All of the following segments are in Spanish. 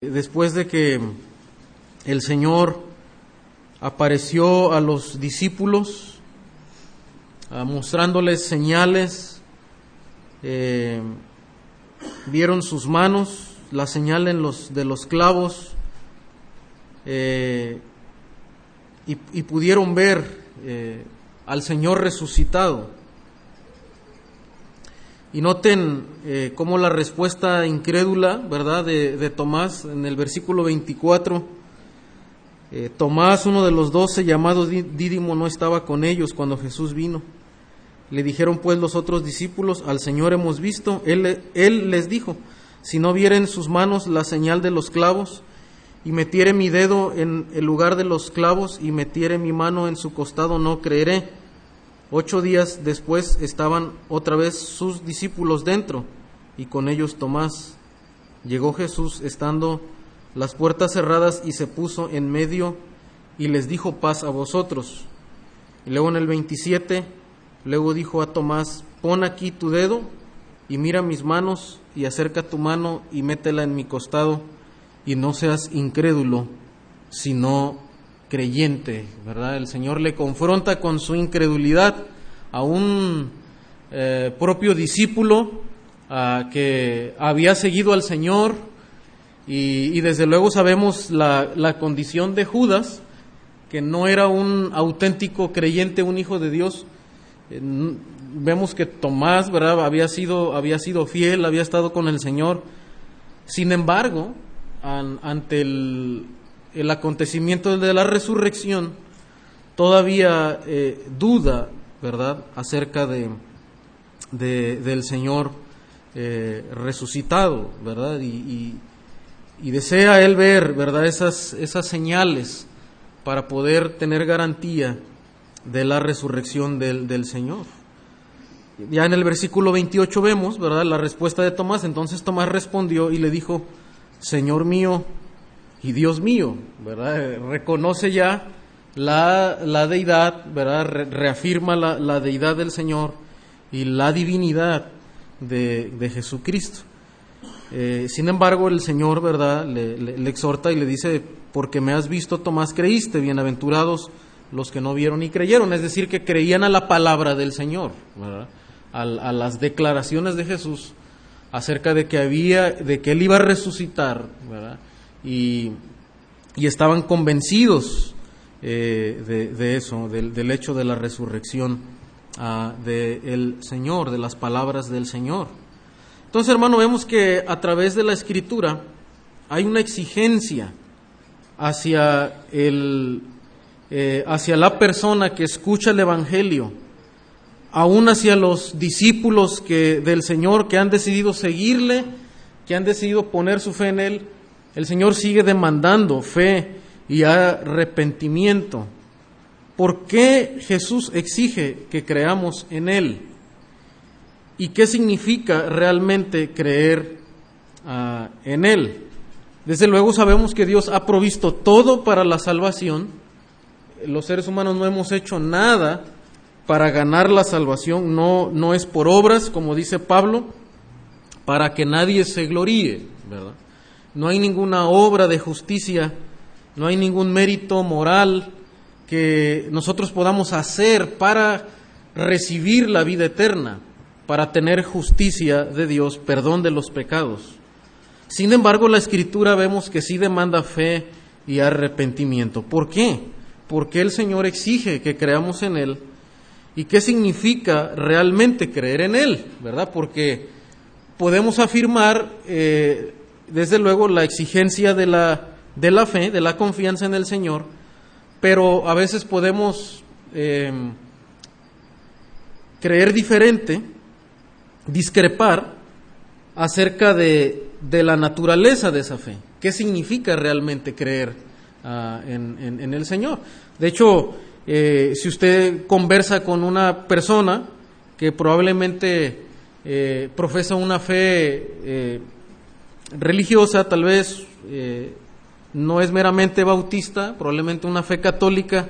Después de que el Señor apareció a los discípulos, ah, mostrándoles señales, eh, vieron sus manos, la señal en los, de los clavos, eh, y, pudieron ver eh, al Señor resucitado. Y noten eh, cómo la respuesta incrédula, ¿verdad?, de, Tomás en el versículo 24. Eh, Tomás, uno de los doce, llamado Dídimo, no estaba con ellos cuando Jesús vino. Le dijeron pues los otros discípulos, al Señor hemos visto. Él, él les dijo, si no viera en sus manos la señal de los clavos, y metiere mi dedo en el lugar de los clavos, y metiere mi mano en su costado, no creeré. Ocho días después estaban otra vez sus discípulos dentro y con ellos Tomás. Llegó Jesús estando las puertas cerradas y se puso en medio y les dijo paz a vosotros. Y luego en el 27, luego dijo a Tomás, pon aquí tu dedo y mira mis manos y acerca tu mano y métela en mi costado y no seas incrédulo, sino creyente, ¿verdad? El Señor le confronta con su incredulidad a un eh, propio discípulo uh, que había seguido al Señor y, desde luego sabemos la, la, condición de Judas, que no era un auténtico creyente, un hijo de Dios. Eh, vemos que Tomás, ¿verdad? Había sido, había sido fiel, había estado con el Señor. Sin embargo, an, ante el, el acontecimiento de la resurrección, todavía eh, duda, ¿verdad?, acerca de, de del Señor eh, resucitado, ¿verdad? Y, y, y, desea él ver, ¿verdad?, esas, esas señales para poder tener garantía de la resurrección del, del Señor. Ya en el versículo 28 vemos, ¿verdad?, la respuesta de Tomás. Entonces Tomás respondió y le dijo, Señor mío y Dios mío, ¿verdad? Reconoce ya la, la deidad, ¿verdad? Re, reafirma la, la, deidad del Señor y la divinidad de, de Jesucristo. Eh, sin embargo, el Señor, ¿verdad? Le, exhorta y le dice, porque me has visto, Tomás, creíste, bienaventurados los que no vieron y creyeron, es decir, que creían a la palabra del Señor, ¿verdad? A, a las declaraciones de Jesús acerca de que había, de que él iba a resucitar, ¿verdad? Y, y estaban convencidos eh, de, eso, del, del, hecho de la resurrección uh, del Señor, de las palabras del Señor. Entonces, hermano, vemos que a través de la Escritura hay una exigencia hacia, el, eh, hacia la persona que escucha el Evangelio, aún hacia los discípulos que, del Señor que han decidido seguirle, que han decidido poner su fe en Él, el Señor sigue demandando fe y arrepentimiento. ¿Por qué Jesús exige que creamos en Él? ¿Y qué significa realmente creer uh, en Él? Desde luego sabemos que Dios ha provisto todo para la salvación. Los seres humanos no hemos hecho nada para ganar la salvación. No, no es por obras, como dice Pablo, para que nadie se gloríe, ¿verdad? No hay ninguna obra de justicia, no hay ningún mérito moral que nosotros podamos hacer para recibir la vida eterna, para tener justicia de Dios, perdón de los pecados. Sin embargo, la escritura vemos que sí demanda fe y arrepentimiento. ¿Por qué? Porque el Señor exige que creamos en Él. ¿Y qué significa realmente creer en Él? ¿Verdad? Porque podemos afirmar eh, desde luego, la exigencia de la, de la fe, de la confianza en el Señor, pero a veces podemos eh, creer diferente, discrepar acerca de, de, la naturaleza de esa fe. ¿Qué significa realmente creer uh, en, en, el Señor? De hecho, eh, si usted conversa con una persona que probablemente eh, profesa una fe religiosa, tal vez eh, no es meramente bautista, probablemente una fe católica,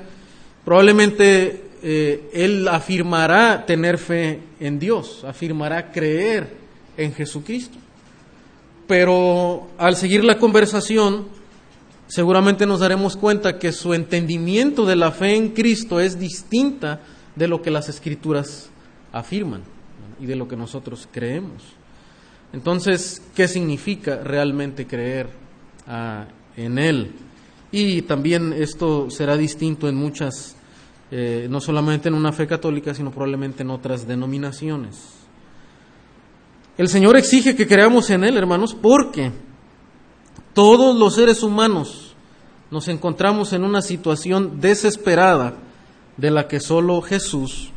probablemente eh, él afirmará tener fe en Dios, afirmará creer en Jesucristo. pero al seguir la conversación, seguramente nos daremos cuenta que su entendimiento de la fe en Cristo es distinta de lo que las escrituras afirman y de lo que nosotros creemos. Entonces, ¿qué significa realmente creer ah, en Él? Y también esto será distinto en muchas, eh, no solamente en una fe católica, sino probablemente en otras denominaciones. El Señor exige que creamos en Él, hermanos, porque todos los seres humanos nos encontramos en una situación desesperada de la que solo Jesús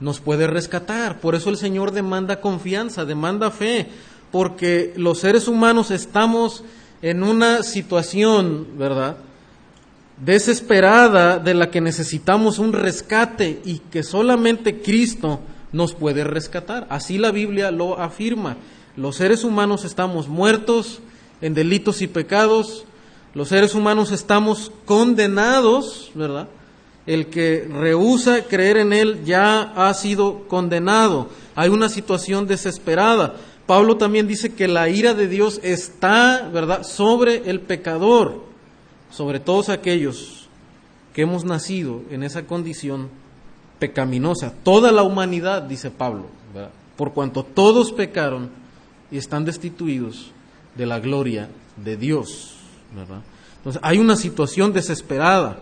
nos puede rescatar. Por eso el Señor demanda confianza, demanda fe, porque los seres humanos estamos en una situación, ¿verdad? desesperada de la que necesitamos un rescate y que solamente Cristo nos puede rescatar. Así la Biblia lo afirma. Los seres humanos estamos muertos en delitos y pecados, los seres humanos estamos condenados, ¿verdad? El que rehúsa creer en Él ya ha sido condenado. Hay una situación desesperada. Pablo también dice que la ira de Dios está, ¿verdad?, sobre el pecador sobre todos aquellos que hemos nacido en esa condición pecaminosa. Toda la humanidad, dice Pablo, por cuanto todos pecaron y están destituidos de la gloria de Dios. Entonces, hay una situación desesperada.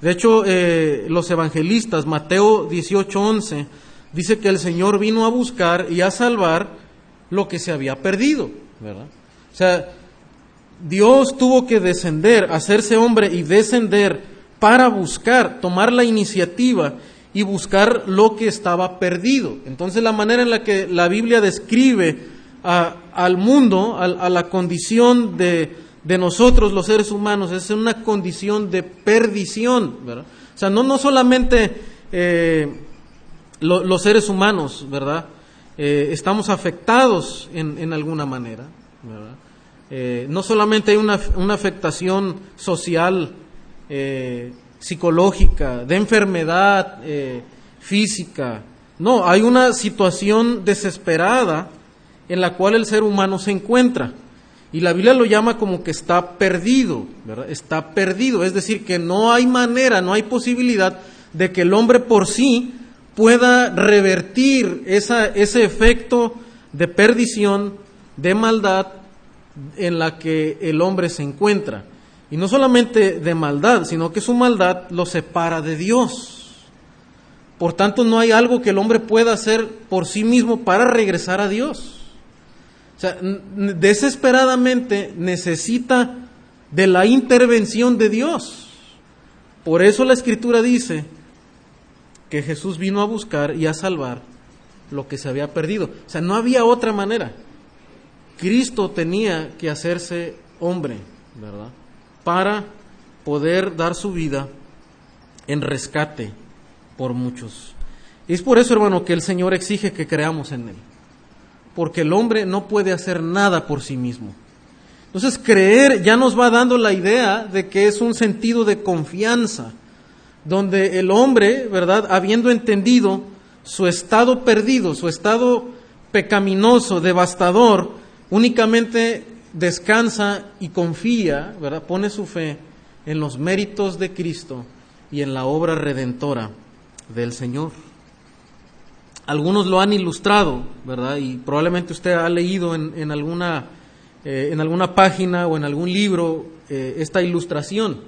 De hecho, eh, los evangelistas, Mateo 18:11, dice que el Señor vino a buscar y a salvar lo que se había perdido. ¿verdad? O sea, Dios tuvo que descender, hacerse hombre y descender para buscar, tomar la iniciativa y buscar lo que estaba perdido. Entonces la manera en la que la Biblia describe al mundo, a, la condición de, nosotros los seres humanos, es una condición de perdición. O sea, no, no solamente eh, los seres humanos, ¿verdad? Eh, estamos afectados en, en alguna manera. Eh, no solamente hay una, afectación social, eh, psicológica, de enfermedad física, no, hay una situación desesperada en la cual el ser humano se encuentra. Y la Biblia lo llama como que está perdido. Está perdido, es decir, que no hay manera, no hay posibilidad de que el hombre por sí pueda revertir ese efecto de perdición, de maldad en la que el hombre se encuentra. Y no solamente de maldad, sino que su maldad lo separa de Dios. Por tanto, no hay algo que el hombre pueda hacer por sí mismo para regresar a Dios. O sea, desesperadamente necesita de la intervención de Dios. Por eso la Escritura dice que Jesús vino a buscar y a salvar lo que se había perdido. O sea, no había otra manera. Cristo tenía que hacerse hombre, ¿verdad? Para poder dar su vida en rescate por muchos. Y es por eso, hermano, que el Señor exige que creamos en Él. Porque el hombre no puede hacer nada por sí mismo. Entonces, creer ya nos va dando la idea de que es un sentido de confianza, donde el hombre, ¿verdad?, habiendo entendido su estado perdido, su estado pecaminoso, devastador, únicamente descansa y confía, ¿verdad? Pone su fe en los méritos de Cristo y en la obra redentora del Señor. Algunos lo han ilustrado, ¿verdad? Y probablemente usted ha leído en, alguna, eh, en alguna página o en algún libro eh, esta ilustración,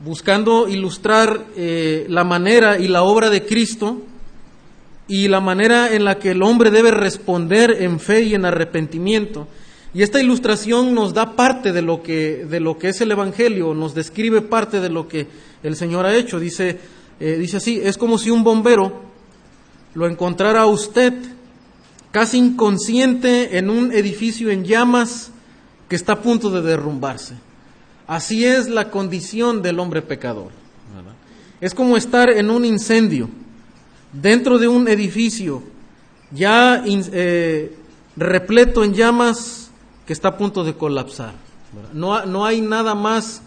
buscando ilustrar eh, la manera y la obra de Cristo y la manera en la que el hombre debe responder en fe y en arrepentimiento. Y esta ilustración nos da parte de lo que, de lo que es el Evangelio, nos describe parte de lo que el Señor ha hecho. Dice, eh, dice así, es como si un bombero lo encontrara a usted casi inconsciente en un edificio en llamas que está a punto de derrumbarse. Así es la condición del hombre pecador. Es como estar en un incendio dentro de un edificio ya eh, repleto en llamas que está a punto de colapsar. No, no, hay nada más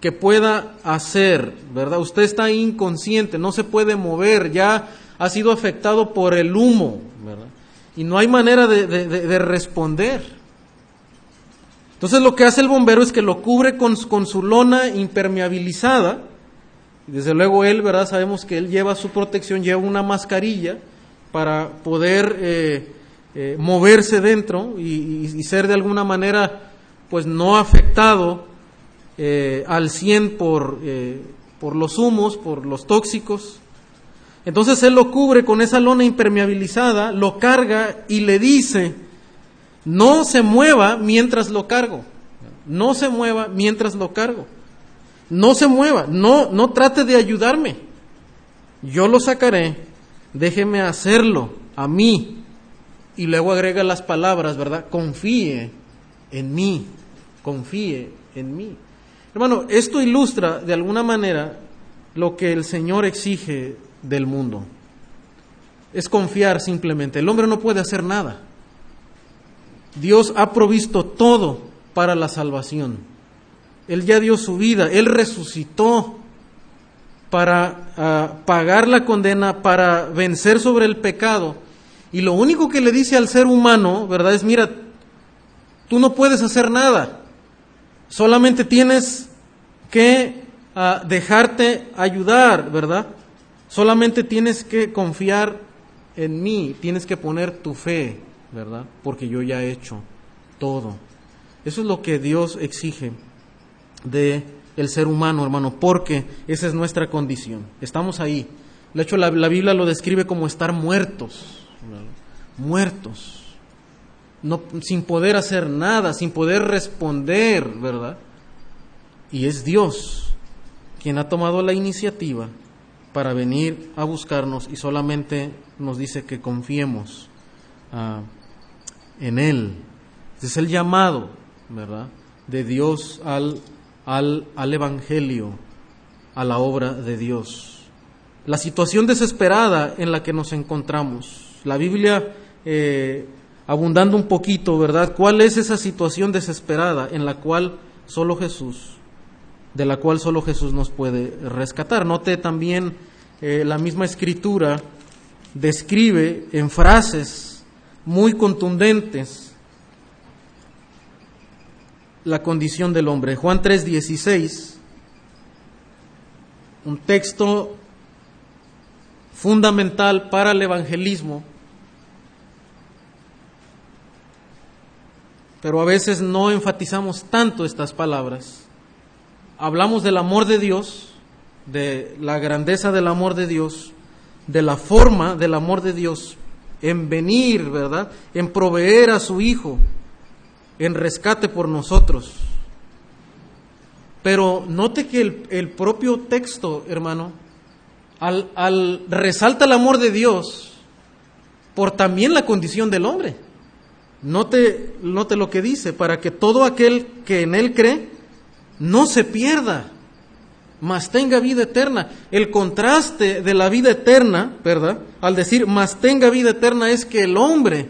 que pueda hacer, ¿verdad? Usted está inconsciente, no se puede mover, ya ha sido afectado por el humo. Y no hay manera de responder. Entonces lo que hace el bombero es que lo cubre con, su lona impermeabilizada. Y desde luego él, ¿verdad? Sabemos que él lleva su protección, lleva una mascarilla para poder eh, eh, moverse dentro y, y, ser de alguna manera pues no afectado eh, al 100 por, por los humos, por los tóxicos. Entonces él lo cubre con esa lona impermeabilizada, lo carga y le dice, no se mueva mientras lo cargo, no se mueva mientras lo cargo, no se mueva, no, no trate de ayudarme, yo lo sacaré, déjeme hacerlo a mí. Y luego agrega las palabras, ¿verdad? Confíe en mí, confíe en mí. Hermano, esto ilustra de alguna manera lo que el Señor exige del mundo. Es confiar simplemente. El hombre no puede hacer nada. Dios ha provisto todo para la salvación. Él ya dio su vida, Él resucitó para ah, pagar la condena, para vencer sobre el pecado. Y lo único que le dice al ser humano, ¿verdad? Es, mira, tú no puedes hacer nada. Solamente tienes que ah, dejarte ayudar, ¿verdad? Solamente tienes que confiar en mí, tienes que poner tu fe, ¿verdad? Porque yo ya he hecho todo. Eso es lo que Dios exige de el ser humano, hermano, porque esa es nuestra condición. Estamos ahí. De hecho, la, Biblia lo describe como estar muertos, muertos, no, sin poder hacer nada, sin poder responder, ¿verdad? Y es Dios quien ha tomado la iniciativa para venir a buscarnos y solamente nos dice que confiemos uh, en Él. es el llamado, ¿verdad?, de Dios al, al, al Evangelio, a la obra de Dios. La situación desesperada en la que nos encontramos. La Biblia, eh, abundando un poquito, ¿verdad? ¿Cuál es esa situación desesperada en la cual solo Jesús de la cual solo Jesús nos puede rescatar. Note también eh, la misma escritura describe en frases muy contundentes la condición del hombre. Juan 3:16, un texto fundamental para el evangelismo, pero a veces no enfatizamos tanto estas palabras hablamos del amor de Dios, de la grandeza del amor de Dios, de la forma del amor de Dios en venir, ¿verdad? En proveer a su Hijo, en rescate por nosotros. Pero note que el, propio texto, hermano, al, al, resalta el amor de Dios por también la condición del hombre. Note, note lo que dice, para que todo aquel que en él cree no se pierda, mas tenga vida eterna. El contraste de la vida eterna, ¿verdad? Al decir mas tenga vida eterna es que el hombre,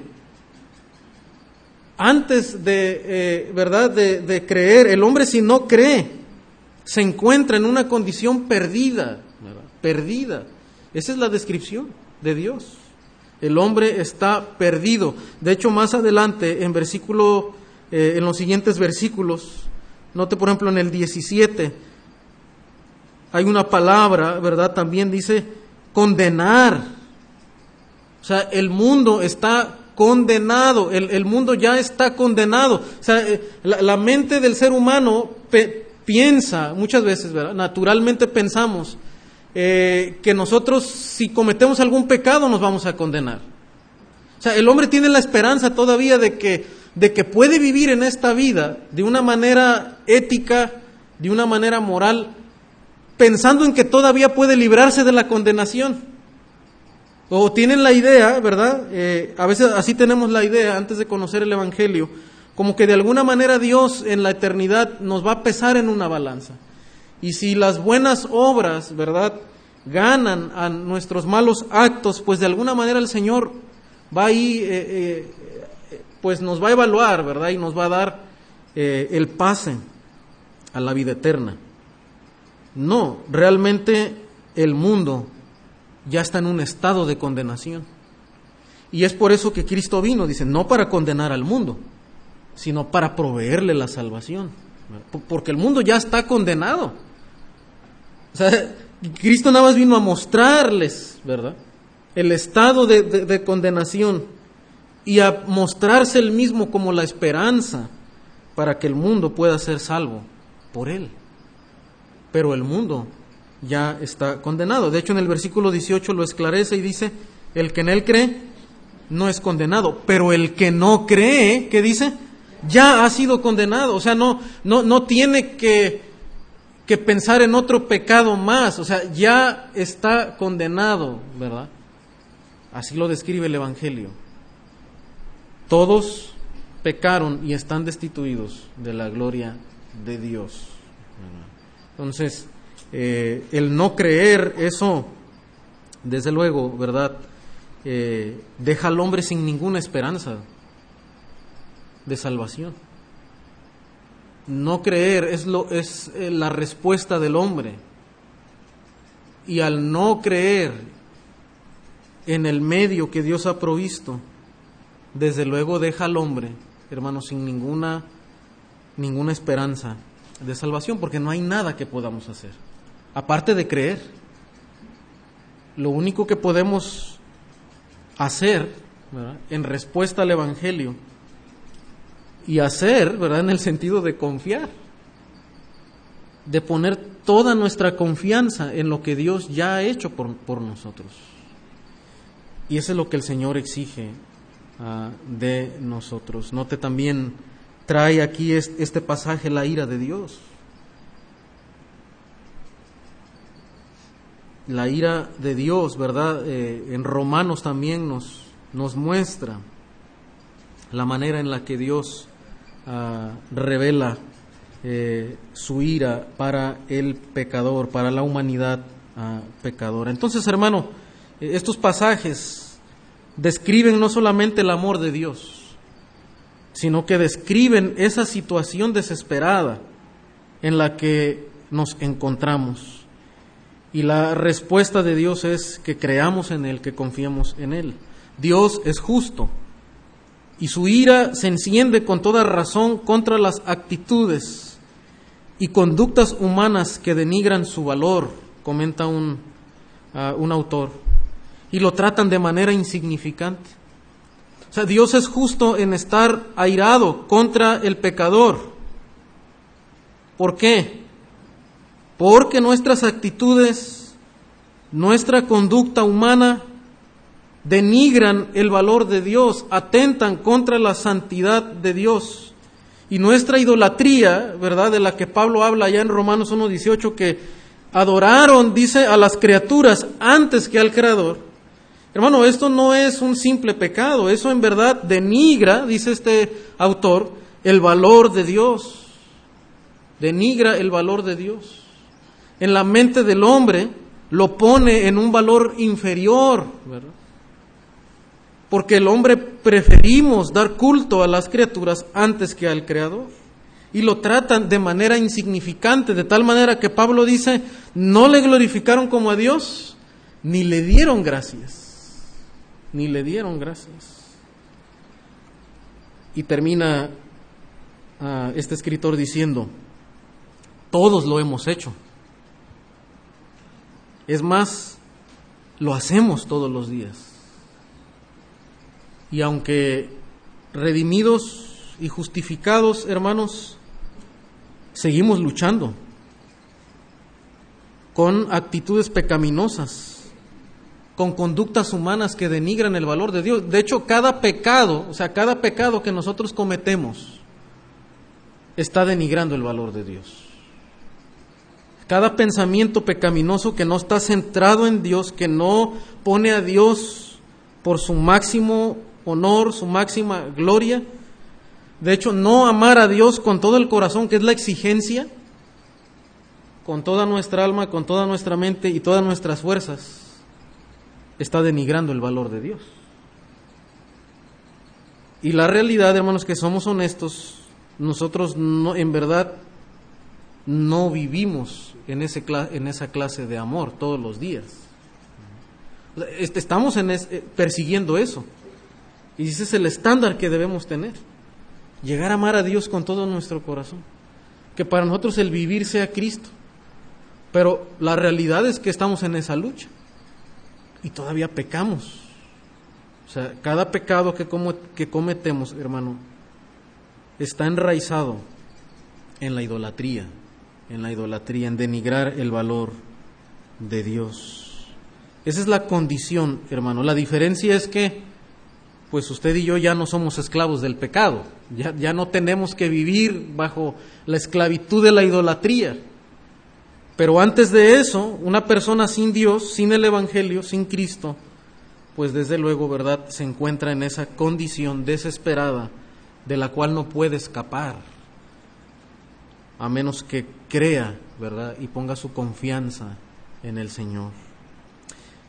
antes de, eh, ¿verdad? De, creer, el hombre si no cree, se encuentra en una condición perdida, perdida. Esa es la descripción de Dios. El hombre está perdido. De hecho, más adelante, en versículo, eh, en los siguientes versículos, Note, por ejemplo, en el 17 hay una palabra, ¿verdad? También dice condenar. O sea, el mundo está condenado, el, mundo ya está condenado. O sea, eh, la, mente del ser humano piensa, muchas veces, ¿verdad? Naturalmente pensamos eh, que nosotros si cometemos algún pecado nos vamos a condenar. O sea, el hombre tiene la esperanza todavía de que de que puede vivir en esta vida de una manera ética, de una manera moral, pensando en que todavía puede librarse de la condenación. O tienen la idea, ¿verdad? Eh, a veces así tenemos la idea antes de conocer el Evangelio, como que de alguna manera Dios en la eternidad nos va a pesar en una balanza. Y si las buenas obras, ¿verdad?, ganan a nuestros malos actos, pues de alguna manera el Señor va ahí eh, eh, pues nos va a evaluar, ¿verdad? Y nos va a dar eh, el pase a la vida eterna. No, realmente el mundo ya está en un estado de condenación. Y es por eso que Cristo vino, dice, no para condenar al mundo, sino para proveerle la salvación. Porque el mundo ya está condenado. O sea, Cristo nada más vino a mostrarles, ¿verdad? El estado de, de condenación y a mostrarse el mismo como la esperanza para que el mundo pueda ser salvo por él. Pero el mundo ya está condenado. De hecho, en el versículo 18 lo esclarece y dice, el que en él cree no es condenado, pero el que no cree, ¿qué dice? Ya ha sido condenado. O sea, no, no, no tiene que, que pensar en otro pecado más. O sea, ya está condenado, ¿verdad? Así lo describe el Evangelio. Todos pecaron y están destituidos de la gloria de Dios. Entonces, eh, el no creer, eso, desde luego, ¿verdad? Eh, deja al hombre sin ninguna esperanza de salvación. No creer es, lo, es eh, la respuesta del hombre. Y al no creer en el medio que Dios ha provisto, desde luego deja al hombre, hermano, sin ninguna, ninguna esperanza de salvación, porque no hay nada que podamos hacer, aparte de creer. Lo único que podemos hacer en respuesta al Evangelio y hacer, ¿verdad? En el sentido de confiar, de poner toda nuestra confianza en lo que Dios ya ha hecho por, por nosotros. Y eso es lo que el Señor exige uh, de nosotros. Note también, trae aquí este pasaje la ira de Dios. La ira de Dios, ¿verdad? Eh, en Romanos también nos, nos muestra la manera en la que Dios uh, revela eh, su ira para el pecador, para la humanidad uh, pecadora. Entonces, hermano, estos pasajes describen no solamente el amor de Dios, sino que describen esa situación desesperada en la que nos encontramos. Y la respuesta de Dios es que creamos en Él, que confiemos en Él. Dios es justo y su ira se enciende con toda razón contra las actitudes y conductas humanas que denigran su valor, comenta un, uh, un autor, y lo tratan de manera insignificante. O sea, Dios es justo en estar airado contra el pecador. ¿Por qué? Porque nuestras actitudes, nuestra conducta humana denigran el valor de Dios, atentan contra la santidad de Dios. Y nuestra idolatría, ¿verdad? De la que Pablo habla allá en Romanos 1.18, que adoraron, dice, a las criaturas antes que al Creador. Hermano, esto no es un simple pecado, eso en verdad denigra, dice este autor, el valor de Dios. Denigra el valor de Dios. En la mente del hombre lo pone en un valor inferior, ¿verdad? porque el hombre preferimos dar culto a las criaturas antes que al Creador. Y lo tratan de manera insignificante, de tal manera que Pablo dice, no le glorificaron como a Dios, ni le dieron gracias, ni le dieron gracias. Y termina uh, este escritor diciendo, todos lo hemos hecho. Es más, lo hacemos todos los días. Y aunque redimidos y justificados, hermanos, seguimos luchando con actitudes pecaminosas, con conductas humanas que denigran el valor de Dios. De hecho, cada pecado, o sea, cada pecado que nosotros cometemos está denigrando el valor de Dios. Cada pensamiento pecaminoso que no está centrado en Dios, que no pone a Dios por su máximo honor, su máxima gloria. De hecho, no amar a Dios con todo el corazón, que es la exigencia, con toda nuestra alma, con toda nuestra mente y todas nuestras fuerzas, está denigrando el valor de Dios. Y la realidad, hermanos, que somos honestos, nosotros no, en verdad no vivimos en, ese, en esa clase de amor todos los días. Este, estamos en es, persiguiendo eso. Y ese es el estándar que debemos tener. llegar a amar a Dios con todo nuestro corazón, que para nosotros el vivir sea Cristo. Pero la realidad es que estamos en esa lucha y todavía pecamos. O sea, cada pecado que, que cometemos, hermano, está enraizado en la idolatría, en la idolatría, en denigrar el valor de Dios. Esa es la condición, hermano. La diferencia es que, pues usted y yo ya no somos esclavos del pecado, ya, ya no tenemos que vivir bajo la esclavitud de la idolatría. Pero antes de eso, una persona sin Dios, sin el Evangelio, sin Cristo, pues desde luego, ¿verdad?, se encuentra en esa condición desesperada de la cual no puede escapar, a menos que crea, ¿verdad?, y ponga su confianza en el Señor.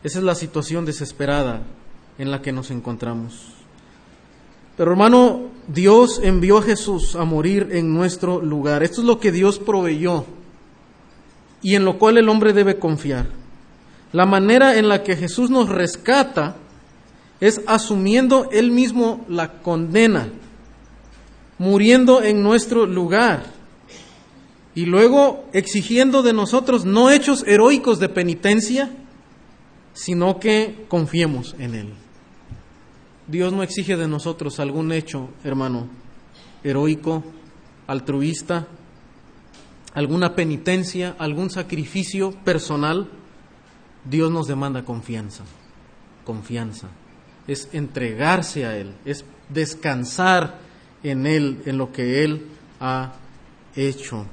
Esa es la situación desesperada en la que nos encontramos. Pero hermano, Dios envió a Jesús a morir en nuestro lugar. Esto es lo que Dios proveyó y en lo cual el hombre debe confiar. La manera en la que Jesús nos rescata es asumiendo él mismo la condena, muriendo en nuestro lugar y luego exigiendo de nosotros no hechos heroicos de penitencia, sino que confiemos en Él. Dios no exige de nosotros algún hecho, hermano, heroico, altruista, alguna penitencia, algún sacrificio personal, Dios nos demanda confianza, confianza. Es entregarse a Él, es descansar en Él, en lo que Él ha hecho.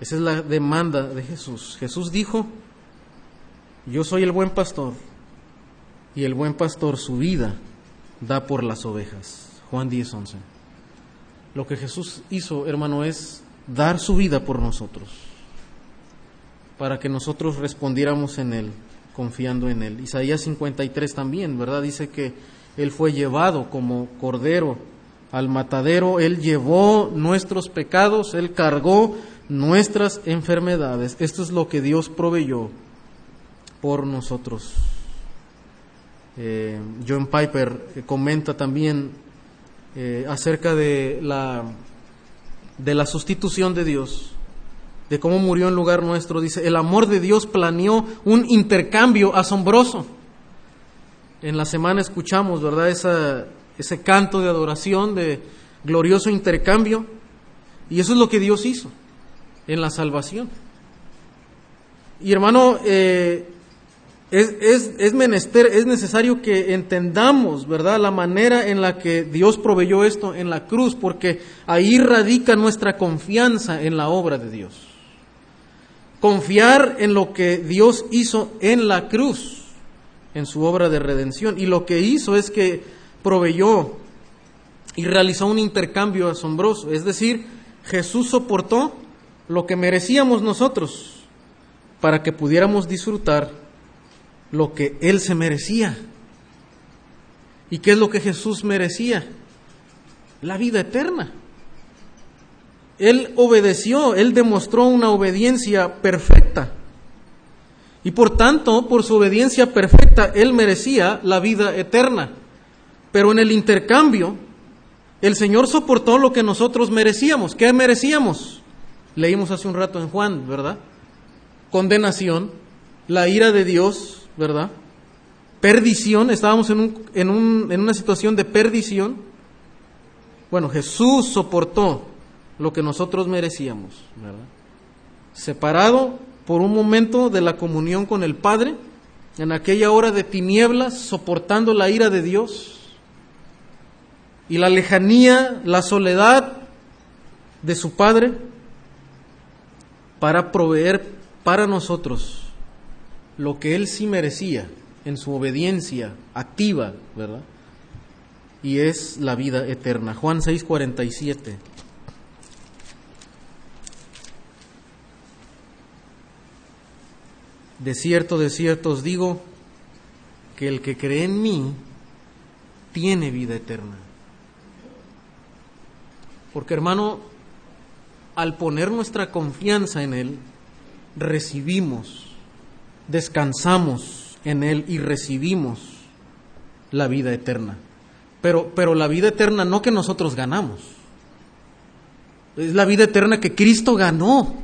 Esa es la demanda de Jesús. Jesús dijo, yo soy el buen pastor y el buen pastor su vida da por las ovejas. Juan 10, 11. Lo que Jesús hizo, hermano, es dar su vida por nosotros, para que nosotros respondiéramos en Él, confiando en Él. Isaías 53 también, ¿verdad? Dice que Él fue llevado como cordero al matadero, Él llevó nuestros pecados, Él cargó nuestras enfermedades. Esto es lo que Dios proveyó por nosotros. Eh, John Piper eh, comenta también eh, acerca de la de la sustitución de Dios, de cómo murió en lugar nuestro. Dice, el amor de Dios planeó un intercambio asombroso. En la semana escuchamos, ¿verdad? Ese canto de adoración, de glorioso intercambio. Y eso es lo que Dios hizo en la salvación. Y hermano, eh, es, es, menester, es necesario que entendamos, ¿verdad?, la manera en la que Dios proveyó esto en la cruz, porque ahí radica nuestra confianza en la obra de Dios. Confiar en lo que Dios hizo en la cruz, en su obra de redención. Y lo que hizo es que proveyó y realizó un intercambio asombroso. Es decir, Jesús soportó lo que merecíamos nosotros para que pudiéramos disfrutar lo que él se merecía. ¿Y qué es lo que Jesús merecía? La vida eterna. Él obedeció, él demostró una obediencia perfecta. Y por tanto, por su obediencia perfecta, él merecía la vida eterna. Pero en el intercambio, el Señor soportó lo que nosotros merecíamos. ¿Qué merecíamos? Leímos hace un rato en Juan, ¿verdad? Condenación, la ira de Dios, ¿verdad? Perdición, estábamos en, un, en, un, en una situación de perdición. Bueno, Jesús soportó lo que nosotros merecíamos. Separado por un momento de la comunión con el Padre, en aquella hora de tinieblas, soportando la ira de Dios y la lejanía, la soledad de su Padre, para proveer para nosotros lo que él sí merecía en su obediencia activa, ¿verdad? Y es la vida eterna. Juan 6:47. De cierto, de cierto os digo que el que cree en mí tiene vida eterna. Porque hermano, al poner nuestra confianza en Él, recibimos descansamos en Él y recibimos la vida eterna. Pero, pero la vida eterna no que nosotros ganamos, Es la vida eterna que Cristo ganó.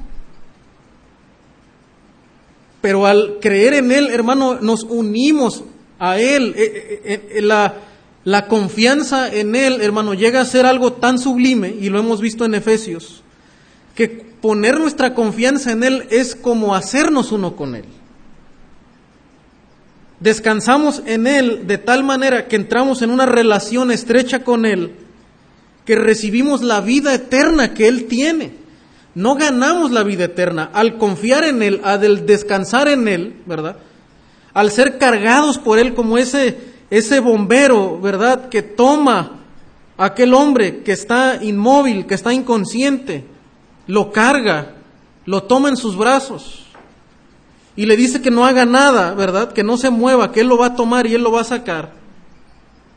Pero al creer en Él, hermano, nos unimos a Él. Eh, eh, eh, la, la confianza en Él, hermano, llega a ser algo tan sublime, y lo hemos visto en Efesios, que poner nuestra confianza en Él es como hacernos uno con Él. Descansamos en Él de tal manera que entramos en una relación estrecha con Él, que recibimos la vida eterna que Él tiene. No ganamos la vida eterna al confiar en Él, al descansar en Él, ¿verdad? Al ser cargados por Él como ese, ese bombero, ¿verdad? Que toma a aquel hombre que está inmóvil, que está inconsciente, lo carga, lo toma en sus brazos y le dice que no haga nada, ¿verdad? Que no se mueva, que Él lo va a tomar y Él lo va a sacar.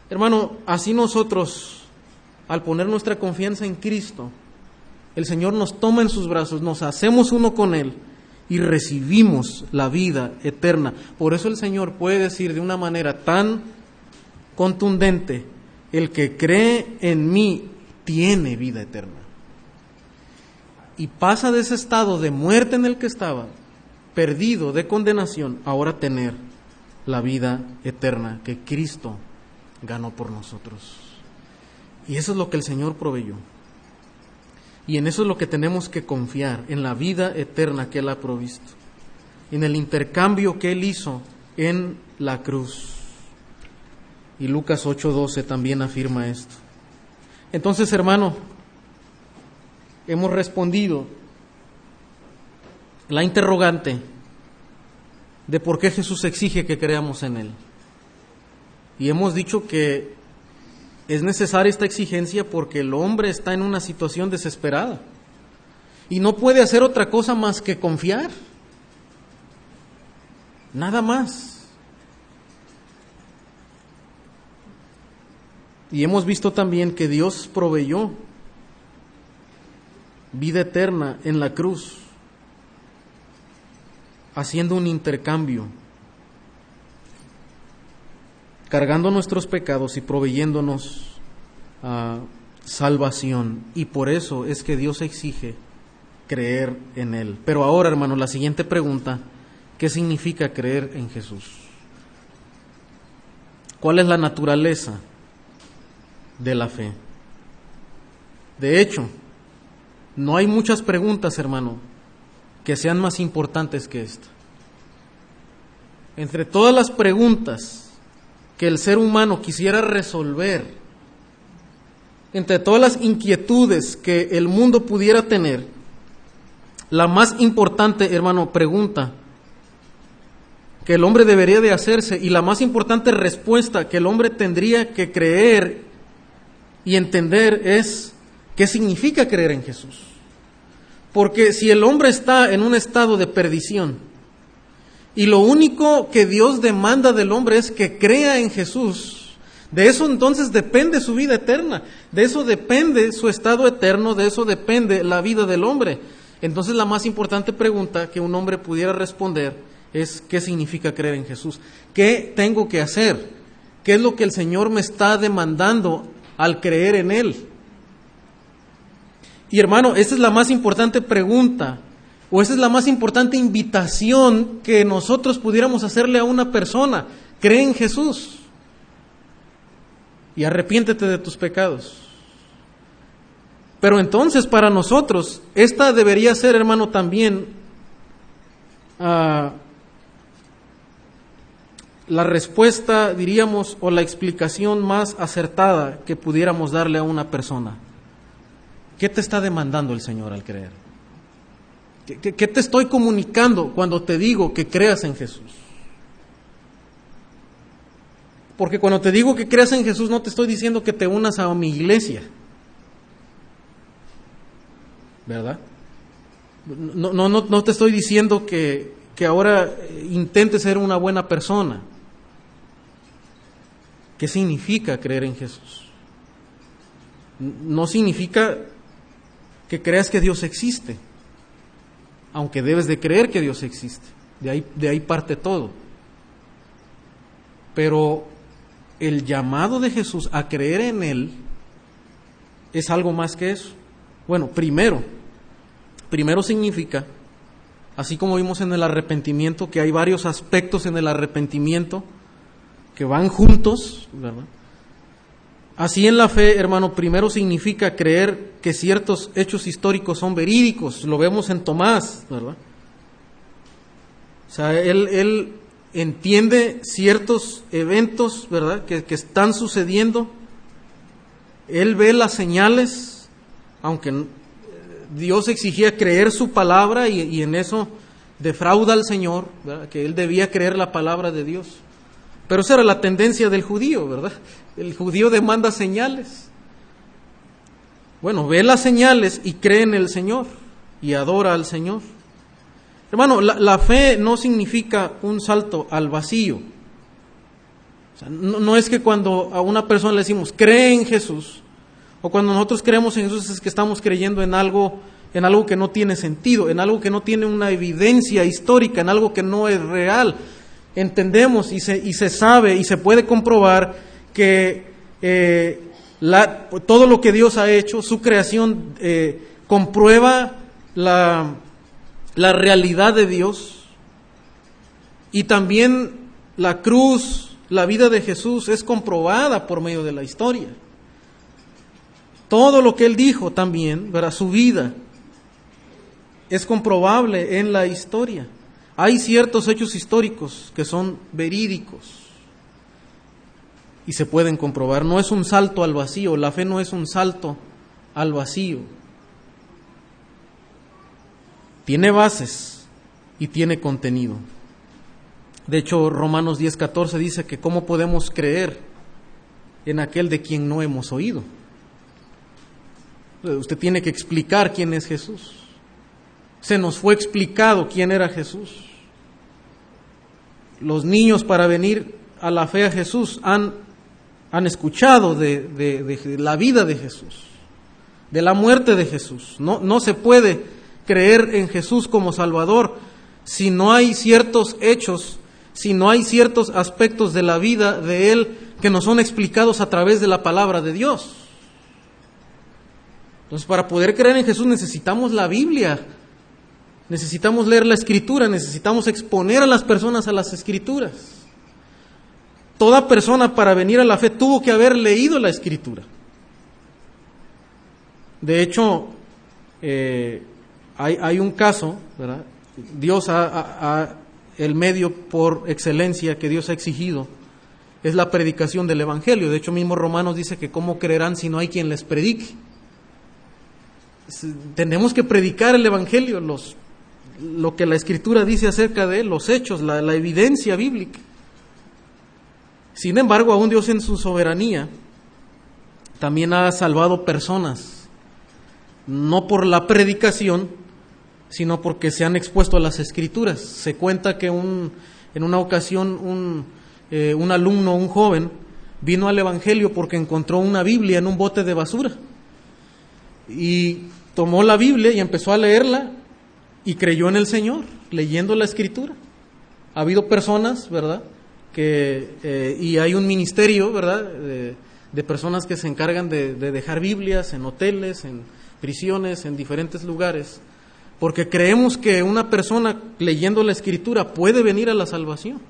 Hermano, así nosotros, al poner nuestra confianza en Cristo, el Señor nos toma en sus brazos, nos hacemos uno con Él y recibimos la vida eterna. Por eso el Señor puede decir de una manera tan contundente, el que cree en mí tiene vida eterna. Y pasa de ese estado de muerte en el que estaba perdido de condenación, ahora tener la vida eterna que Cristo ganó por nosotros. Y eso es lo que el Señor proveyó. Y en eso es lo que tenemos que confiar, en la vida eterna que Él ha provisto, en el intercambio que Él hizo en la cruz. Y Lucas 8:12 también afirma esto. Entonces, hermano, hemos respondido la interrogante de por qué Jesús exige que creamos en Él. Y hemos dicho que es necesaria esta exigencia porque el hombre está en una situación desesperada y no puede hacer otra cosa más que confiar. Nada más. Y hemos visto también que Dios proveyó vida eterna en la cruz haciendo un intercambio, cargando nuestros pecados y proveyéndonos ah, salvación. Y por eso es que Dios exige creer en Él. Pero ahora, hermano, la siguiente pregunta, ¿qué significa creer en Jesús? ¿Cuál es la naturaleza de la fe? De hecho, no hay muchas preguntas, hermano, que sean más importantes que esta. Entre todas las preguntas que el ser humano quisiera resolver, entre todas las inquietudes que el mundo pudiera tener, la más importante, hermano, pregunta que el hombre debería de hacerse y la más importante respuesta que el hombre tendría que creer y entender es qué significa creer en Jesús. Porque si el hombre está en un estado de perdición y lo único que Dios demanda del hombre es que crea en Jesús, de eso entonces depende su vida eterna, de eso depende su estado eterno, de eso depende la vida del hombre. Entonces la más importante pregunta que un hombre pudiera responder es ¿qué significa creer en Jesús? ¿Qué tengo que hacer? ¿Qué es lo que el Señor me está demandando al creer en Él? Y hermano, esa es la más importante pregunta, o esa es la más importante invitación que nosotros pudiéramos hacerle a una persona. Cree en Jesús y arrepiéntete de tus pecados. Pero entonces para nosotros, esta debería ser, hermano, también ah, la respuesta, diríamos, o la explicación más acertada que pudiéramos darle a una persona. ¿Qué te está demandando el Señor al creer? ¿Qué, te estoy comunicando cuando te digo que creas en Jesús? Porque cuando te digo que creas en Jesús no te estoy diciendo que te unas a mi iglesia. ¿Verdad? No, no, no, no te estoy diciendo que, que ahora intentes ser una buena persona. ¿Qué significa creer en Jesús? No significa que creas que Dios existe, aunque debes de creer que Dios existe. De ahí, parte todo. Pero el llamado de Jesús a creer en Él es algo más que eso. Bueno, primero, primero significa, así como vimos en el arrepentimiento, que hay varios aspectos en el arrepentimiento que van juntos, ¿verdad? Así en la fe, hermano, primero significa creer que ciertos hechos históricos son verídicos. Lo vemos en Tomás, ¿verdad? O sea, él, entiende ciertos eventos, ¿verdad?, que, están sucediendo. Él ve las señales, aunque Dios exigía creer su palabra y, y en eso defrauda al Señor, ¿verdad? que él debía creer la palabra de Dios. Pero esa era la tendencia del judío, ¿verdad? El judío demanda señales. Bueno, ve las señales y cree en el Señor y adora al Señor. Hermano, la, fe no significa un salto al vacío. No, no, es que cuando a una persona le decimos cree en Jesús, o cuando nosotros creemos en Jesús es que estamos creyendo en algo, en algo que no tiene sentido, en algo que no tiene una evidencia histórica, en algo que no es real entendemos y se, y se sabe y se puede comprobar que eh, la, todo lo que Dios ha hecho, su creación, eh, comprueba la, la realidad de Dios y también la cruz, la vida de Jesús es comprobada por medio de la historia. Todo lo que él dijo también, ¿verdad? su vida, es comprobable en la historia. Hay ciertos hechos históricos que son verídicos y se pueden comprobar. No es un salto al vacío, la fe no es un salto al vacío. Tiene bases y tiene contenido. De hecho, Romanos 10:14 dice que cómo podemos creer en aquel de quien no hemos oído. Usted tiene que explicar quién es Jesús. Se nos fue explicado quién era Jesús los niños para venir a la fe a Jesús han, han escuchado de, de, la vida de Jesús, de la muerte de Jesús. No, no se puede creer en Jesús como Salvador si no hay ciertos hechos, si no hay ciertos aspectos de la vida de Él que nos son explicados a través de la palabra de Dios. Entonces, para poder creer en Jesús necesitamos la Biblia, Necesitamos leer la escritura, necesitamos exponer a las personas a las escrituras. Toda persona para venir a la fe tuvo que haber leído la escritura. De hecho, eh, hay, un caso, ¿verdad? Dios ha, el medio por excelencia que Dios ha exigido es la predicación del Evangelio. De hecho, mismo Romanos dice que cómo creerán si no hay quien les predique. Tenemos que predicar el Evangelio. Los lo que la escritura dice acerca de los hechos, la, la evidencia bíblica. Sin embargo, aún Dios en su soberanía también ha salvado personas, no por la predicación, sino porque se han expuesto a las escrituras. Se cuenta que un, en una ocasión un, eh, un alumno, un joven, vino al Evangelio porque encontró una Biblia en un bote de basura. Y tomó la Biblia y empezó a leerla y creyó en el Señor, leyendo la Escritura. Ha habido personas, ¿verdad? Que, eh, y hay un ministerio, ¿verdad? De, personas que se encargan de, de, dejar Biblias en hoteles, en prisiones, en diferentes lugares, porque creemos que una persona leyendo la Escritura puede venir a la salvación,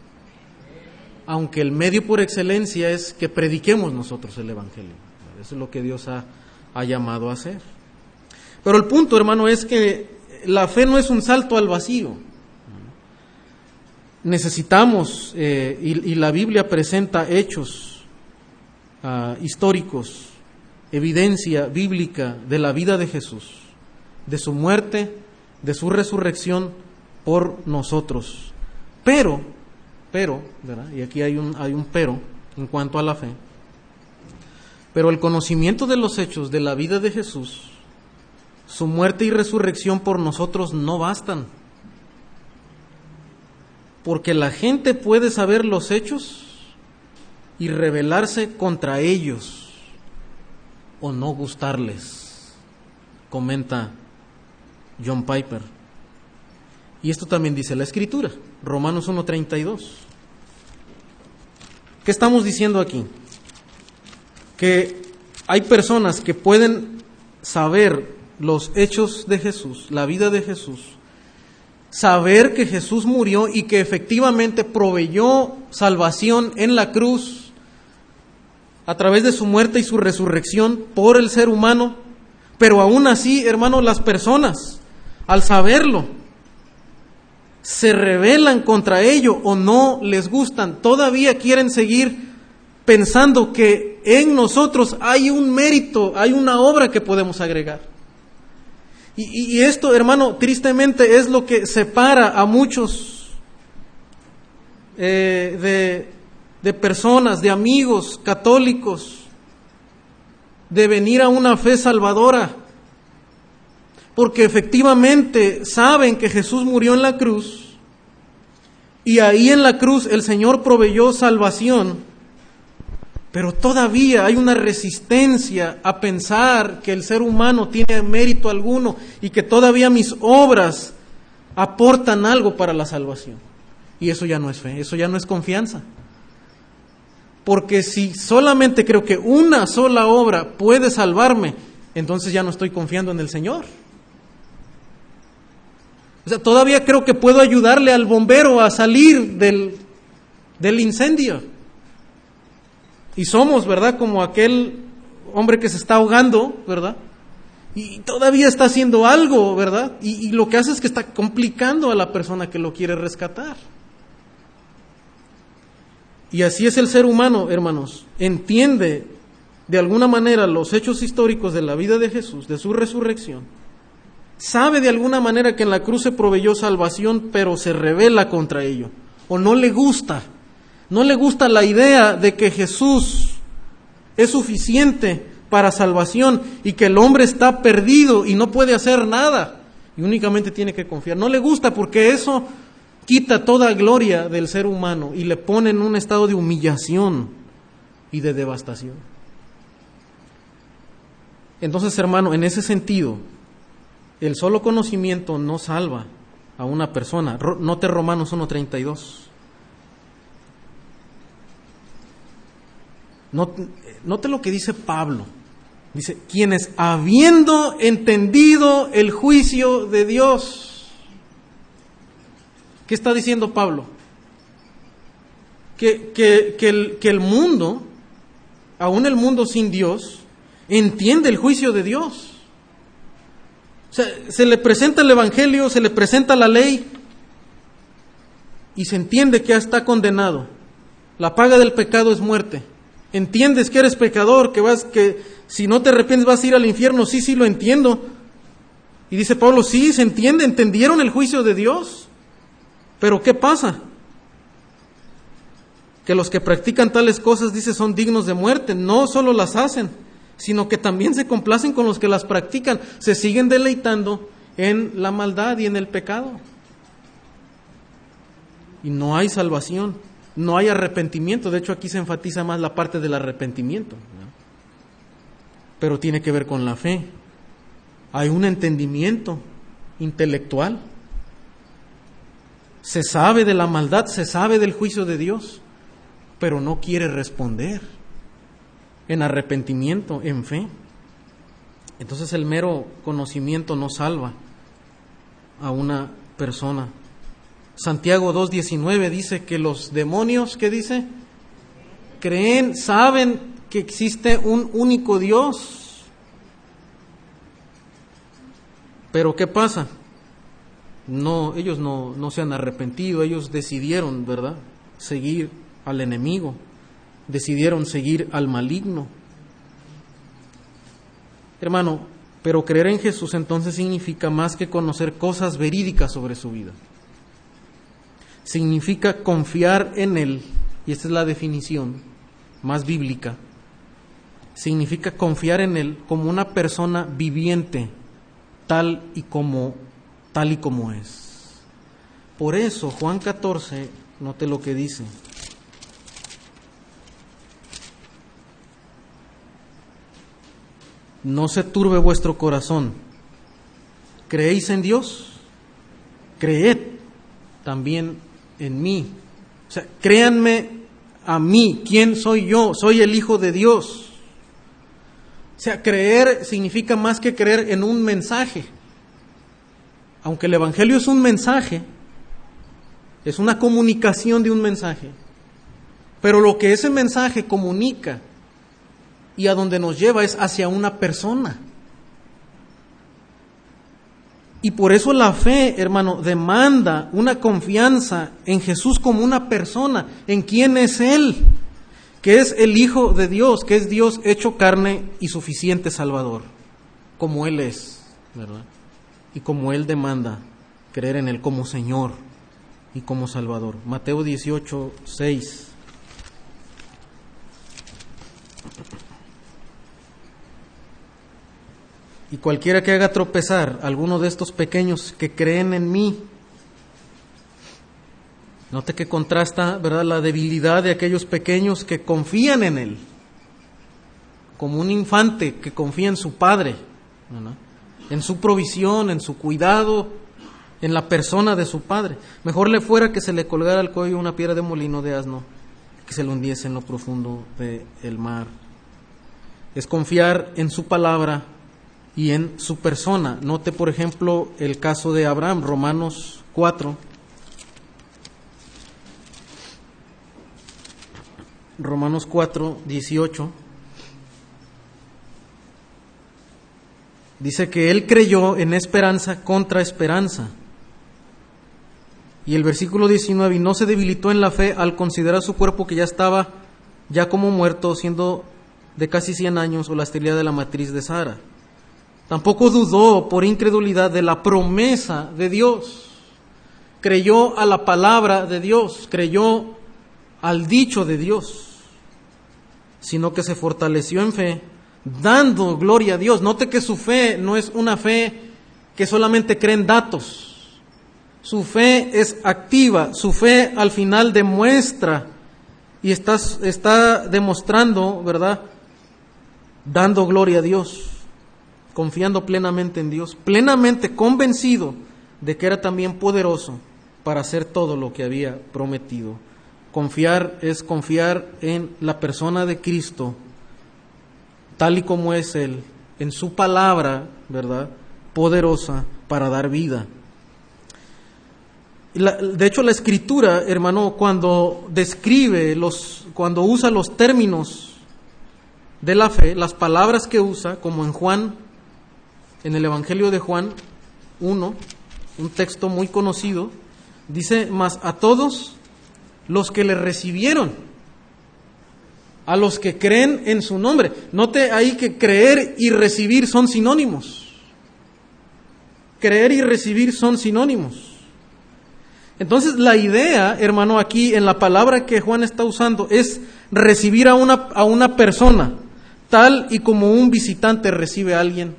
aunque el medio por excelencia es que prediquemos nosotros el Evangelio. Eso es lo que Dios ha llamado a hacer. Pero el punto, hermano, es que la fe no es un salto al vacío. Necesitamos, eh, y, la Biblia presenta hechos uh, históricos, evidencia bíblica de la vida de Jesús, de su muerte, de su resurrección por nosotros. Pero, pero. Y aquí hay un, hay un pero en cuanto a la fe. Pero el conocimiento de los hechos de la vida de Jesús su muerte y resurrección por nosotros no bastan. Porque la gente puede saber los hechos y rebelarse contra ellos o no gustarles, comenta John Piper. Y esto también dice la escritura, Romanos 1.32. ¿Qué estamos diciendo aquí? Que hay personas que pueden saber los hechos de Jesús, la vida de Jesús, saber que Jesús murió y que efectivamente proveyó salvación en la cruz a través de su muerte y su resurrección por el ser humano, pero aún así, hermanos, las personas, al saberlo, se rebelan contra ello o no les gustan, todavía quieren seguir pensando que en nosotros hay un mérito, hay una obra que podemos agregar. Y, esto, hermano, tristemente es lo que separa a muchos eh, de, de personas, de amigos católicos, de venir a una fe salvadora. Porque efectivamente saben que Jesús murió en la cruz y ahí en la cruz el Señor proveyó salvación pero todavía hay una resistencia a pensar que el ser humano tiene mérito alguno y que todavía mis obras aportan algo para la salvación. Y eso ya no es fe, eso ya no es confianza. Porque si solamente creo que una sola obra puede salvarme, entonces ya no estoy confiando en el Señor. O sea, todavía creo que puedo ayudarle al bombero a salir del, del incendio. Y somos, ¿verdad? Como aquel hombre que se está ahogando, ¿verdad? Y todavía está haciendo algo, ¿verdad? Y, lo que hace es que está complicando a la persona que lo quiere rescatar. Y así es el ser humano, hermanos. Entiende de alguna manera los hechos históricos de la vida de Jesús, de su resurrección. Sabe de alguna manera que en la cruz se proveyó salvación, pero se revela contra ello. O no le gusta no le gusta la idea de que Jesús es suficiente para salvación y que el hombre está perdido y no puede hacer nada y únicamente tiene que confiar. No le gusta porque eso quita toda gloria del ser humano y le pone en un estado de humillación y de devastación. Entonces, hermano, en ese sentido, el solo conocimiento no salva a una persona. Note Romanos 1.32. Note lo que dice Pablo. Dice, quienes habiendo entendido el juicio de Dios. ¿Qué está diciendo Pablo? Que, el, que el mundo, aún el mundo sin Dios, entiende el juicio de Dios. O sea, se le presenta el Evangelio, se le presenta la ley y se entiende que ya está condenado. La paga del pecado es muerte. Entiendes que eres pecador, que vas, que si no te arrepientes vas a ir al infierno. Sí, sí, lo entiendo. Y dice Pablo, sí, se entiende, entendieron el juicio de Dios. Pero ¿qué pasa? Que los que practican tales cosas, dice, son dignos de muerte. No solo las hacen, sino que también se complacen con los que las practican. Se siguen deleitando en la maldad y en el pecado. Y no hay salvación no hay arrepentimiento. De hecho, aquí se enfatiza más la parte del arrepentimiento. Pero tiene que ver con la fe. Hay un entendimiento intelectual. Se sabe de la maldad, se sabe del juicio de Dios, pero no quiere responder en arrepentimiento, en fe. Entonces el mero conocimiento no salva a una persona Santiago 2.19 dice que los demonios, ¿qué dice? Creen, saben que existe un único Dios. Pero ¿qué pasa? No, ellos no, no se han arrepentido, ellos decidieron, ¿verdad? Seguir al enemigo, decidieron seguir al maligno. Hermano, pero creer en Jesús entonces significa más que conocer cosas verídicas sobre su vida significa confiar en Él, y esta es la definición más bíblica, significa confiar en Él como una persona viviente, tal y como, tal y como es. Por eso Juan 14, note lo que dice. No se turbe vuestro corazón. ¿Creéis en Dios? Creed también en mí. O sea, créanme a mí, ¿quién soy yo? Soy el Hijo de Dios. O sea, creer significa más que creer en un mensaje. Aunque el Evangelio es un mensaje, es una comunicación de un mensaje. Pero lo que ese mensaje comunica y a donde nos lleva es hacia una persona. Y por eso la fe, hermano, demanda una confianza en Jesús como una persona, en quién es Él que es el Hijo de Dios, que es Dios hecho carne y suficiente Salvador, como Él es, ¿verdad? Y como Él demanda creer en Él como Señor y como Salvador. Mateo 18, 6. Y cualquiera que haga tropezar a alguno de estos pequeños que creen en mí, Note que contrasta, ¿verdad?, la debilidad de aquellos pequeños que confían en Él, como un infante que confía en su padre, en su provisión, en su cuidado, en la persona de su padre. Mejor le fuera que se le colgara al cuello una piedra de molino de asno, que se lo hundiese en lo profundo del mar. Es confiar en su palabra y en su persona. Note, por ejemplo, el caso de Abraham, Romanos 4 Romanos 4, 18, dice que él creyó en esperanza contra esperanza. Y el versículo 19, y no se debilitó en la fe al considerar su cuerpo que ya estaba ya como muerto, siendo de casi 100 años, o la esterilidad de la matriz de Sara. Tampoco dudó por incredulidad de la promesa de Dios. Creyó a la palabra de Dios, creyó al dicho de Dios sino que se fortaleció en fe, dando gloria a Dios. Note que su fe no es una fe que solamente cree en datos. Su fe es activa, su fe al final demuestra y está, está demostrando, ¿verdad? Dando gloria a Dios, confiando plenamente en Dios, plenamente convencido de que era también poderoso para hacer todo lo que había prometido. Confiar es confiar en la persona de Cristo, tal y como es Él, en su palabra, ¿verdad? Poderosa para dar vida. de hecho, la escritura, hermano, cuando describe los, cuando usa los términos de la fe, las palabras que usa, como en Juan, en el Evangelio de Juan 1, un texto muy conocido, dice, más a todos los que le recibieron, a los que creen en su nombre. Note ahí que creer y recibir son sinónimos. Creer y recibir son sinónimos. Entonces la idea, hermano, aquí en la palabra que Juan está usando es recibir a una, a una persona, tal y como un visitante recibe a alguien,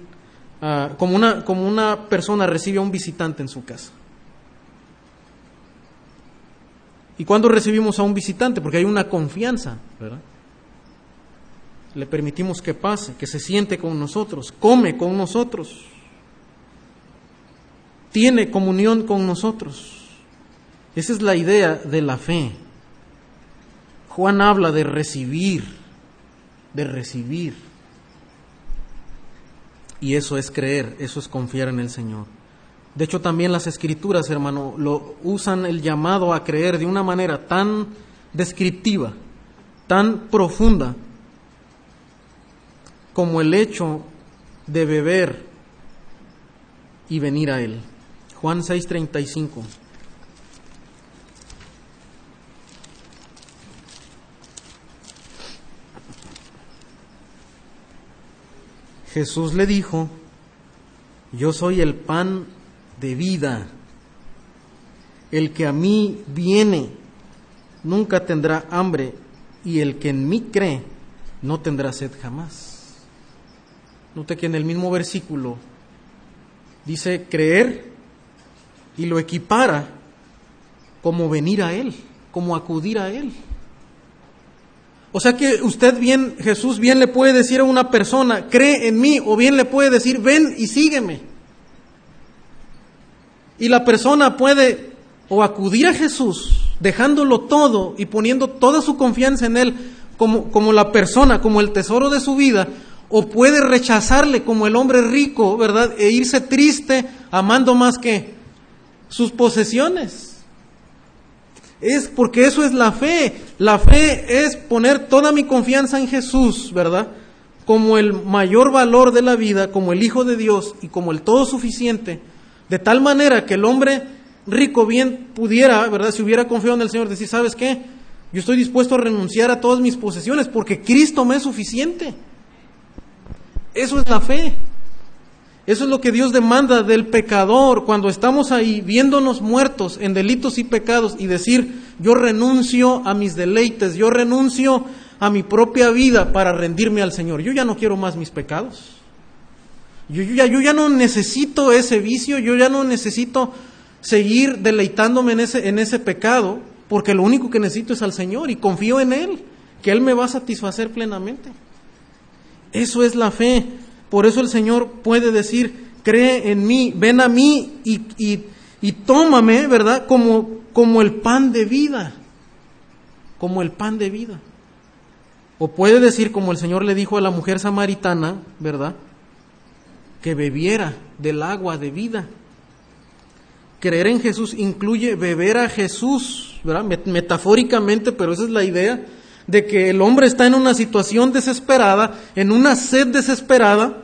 ah, como, una, como una persona recibe a un visitante en su casa. ¿Y cuándo recibimos a un visitante? Porque hay una confianza, ¿verdad? Le permitimos que pase, que se siente con nosotros, come con nosotros, tiene comunión con nosotros. Esa es la idea de la fe. Juan habla de recibir, de recibir. Y eso es creer, eso es confiar en el Señor. De hecho, también las escrituras, hermano, lo usan el llamado a creer de una manera tan descriptiva, tan profunda, como el hecho de beber y venir a Él. Juan 6:35. Jesús le dijo, yo soy el pan de vida. El que a mí viene nunca tendrá hambre y el que en mí cree no tendrá sed jamás. Note que en el mismo versículo dice creer y lo equipara como venir a Él, como acudir a Él. O sea que usted bien, Jesús bien le puede decir a una persona, cree en mí, o bien le puede decir, ven y sígueme. Y la persona puede o acudir a Jesús dejándolo todo y poniendo toda su confianza en Él como, como la persona, como el tesoro de su vida, O puede rechazarle como el hombre rico, ¿verdad? E irse triste amando más que sus posesiones. Es porque eso es la fe. La fe es poner toda mi confianza en Jesús, ¿verdad? Como el mayor valor de la vida, como el Hijo de Dios y como el todo suficiente, de tal manera que el hombre rico bien pudiera, ¿verdad? Si hubiera confiado en el Señor, decir, ¿sabes qué? Yo estoy dispuesto a renunciar a todas mis posesiones porque Cristo me es suficiente. Eso es la fe. Eso es lo que Dios demanda del pecador cuando estamos ahí viéndonos muertos en delitos y pecados y decir, yo renuncio a mis deleites, yo renuncio a mi propia vida para rendirme al Señor. Yo ya no quiero más mis pecados. Yo, ya, yo ya no necesito ese vicio, yo ya no necesito seguir deleitándome en ese, en ese pecado, porque lo único que necesito es al Señor y confío en Él, que Él me va a satisfacer plenamente. Eso es la fe. Por eso el Señor puede decir, cree en mí, ven a mí y, y, tómame, ¿verdad? Como, como el pan de vida, como el pan de vida. O puede decir, como el Señor le dijo a la mujer samaritana, ¿verdad? Que bebiera del agua de vida. Creer en Jesús incluye beber a Jesús, ¿verdad? Metafóricamente, pero esa es la idea de que el hombre está en una situación desesperada, en una sed desesperada,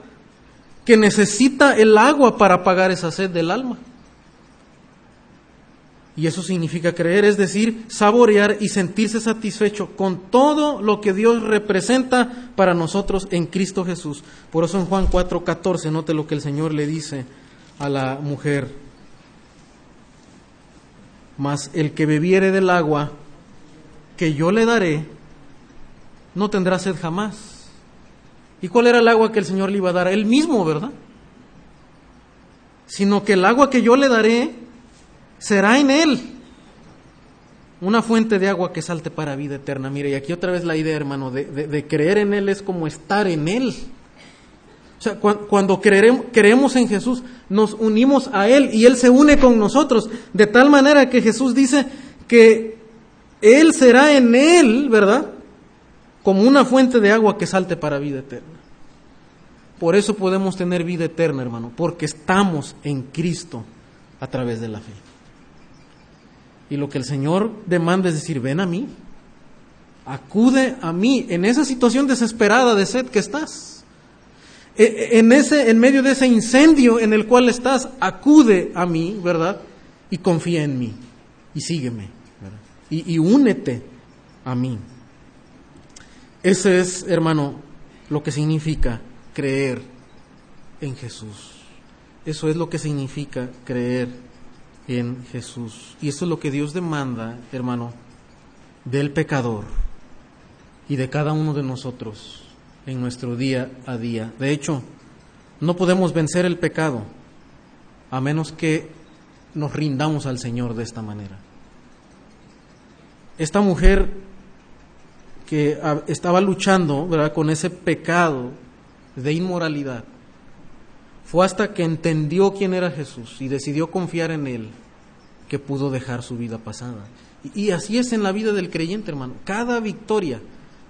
que necesita el agua para apagar esa sed del alma. Y eso significa creer, es decir, saborear y sentirse satisfecho con todo lo que Dios representa para nosotros en Cristo Jesús. Por eso en Juan 4:14, note lo que el Señor le dice a la mujer. Mas el que bebiere del agua que yo le daré, no tendrá sed jamás. ¿Y cuál era el agua que el Señor le iba a dar? Él mismo, ¿verdad? Sino que el agua que yo le daré será en Él una fuente de agua que salte para vida eterna. Mire, y aquí otra vez la idea, hermano, de, creer en Él es como estar en Él. O sea, cuando, creemos en Jesús, nos unimos a Él y Él se une con nosotros, de tal manera que Jesús dice que Él será en Él, ¿verdad? Como una fuente de agua que salte para vida eterna. Por eso podemos tener vida eterna, hermano, porque estamos en Cristo a través de la fe. Y lo que el Señor demanda es decir, ven a mí, acude a mí en esa situación desesperada de sed que estás. E, e, en, ese, en medio de ese incendio en el cual estás, acude a mí, ¿verdad? Y confía en mí. Y sígueme. Y, y únete a mí. Ese es, hermano, lo que significa creer en Jesús. Eso es lo que significa creer en Jesús. Y eso es lo que Dios demanda, hermano, del pecador y de cada uno de nosotros en nuestro día a día. De hecho, no podemos vencer el pecado a menos que nos rindamos al Señor de esta manera. Esta mujer que estaba luchando ¿verdad? con ese pecado de inmoralidad. Fue hasta que entendió quién era Jesús y decidió confiar en Él que pudo dejar su vida pasada. Y, así es en la vida del creyente, hermano. Cada victoria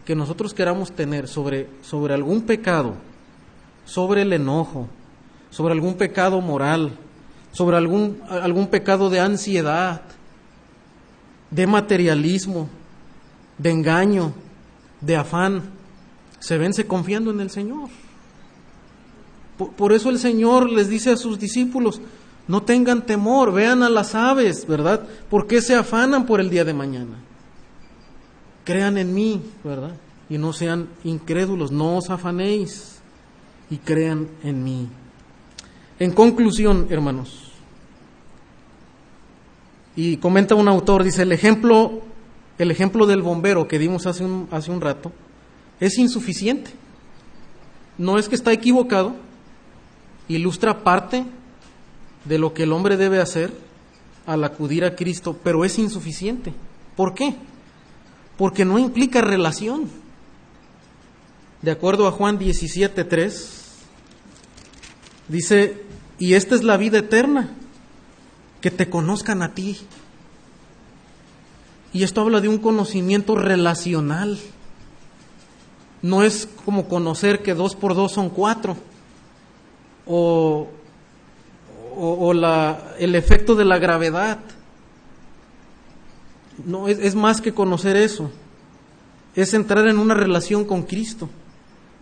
que nosotros queramos tener sobre, sobre algún pecado, sobre el enojo, sobre algún pecado moral, sobre algún, algún pecado de ansiedad, de materialismo, de engaño, de afán, se vence confiando en el Señor. Por, eso el Señor les dice a sus discípulos, no tengan temor, vean a las aves, ¿verdad? porque se afanan por el día de mañana? Crean en mí, ¿verdad? Y no sean incrédulos, no os afanéis y crean en mí. En conclusión, hermanos, y comenta un autor, dice, el ejemplo el ejemplo del bombero que dimos hace un, hace un rato es insuficiente. No es que está equivocado, ilustra parte de lo que el hombre debe hacer al acudir a Cristo, pero es insuficiente. ¿Por qué? Porque no implica relación. De acuerdo a Juan 17:3, dice, y esta es la vida eterna, que te conozcan a ti, y esto habla de un conocimiento relacional. no es como conocer que dos por dos son cuatro, o, la, el efecto de la gravedad. No, es más que conocer eso, es entrar en una relación con Cristo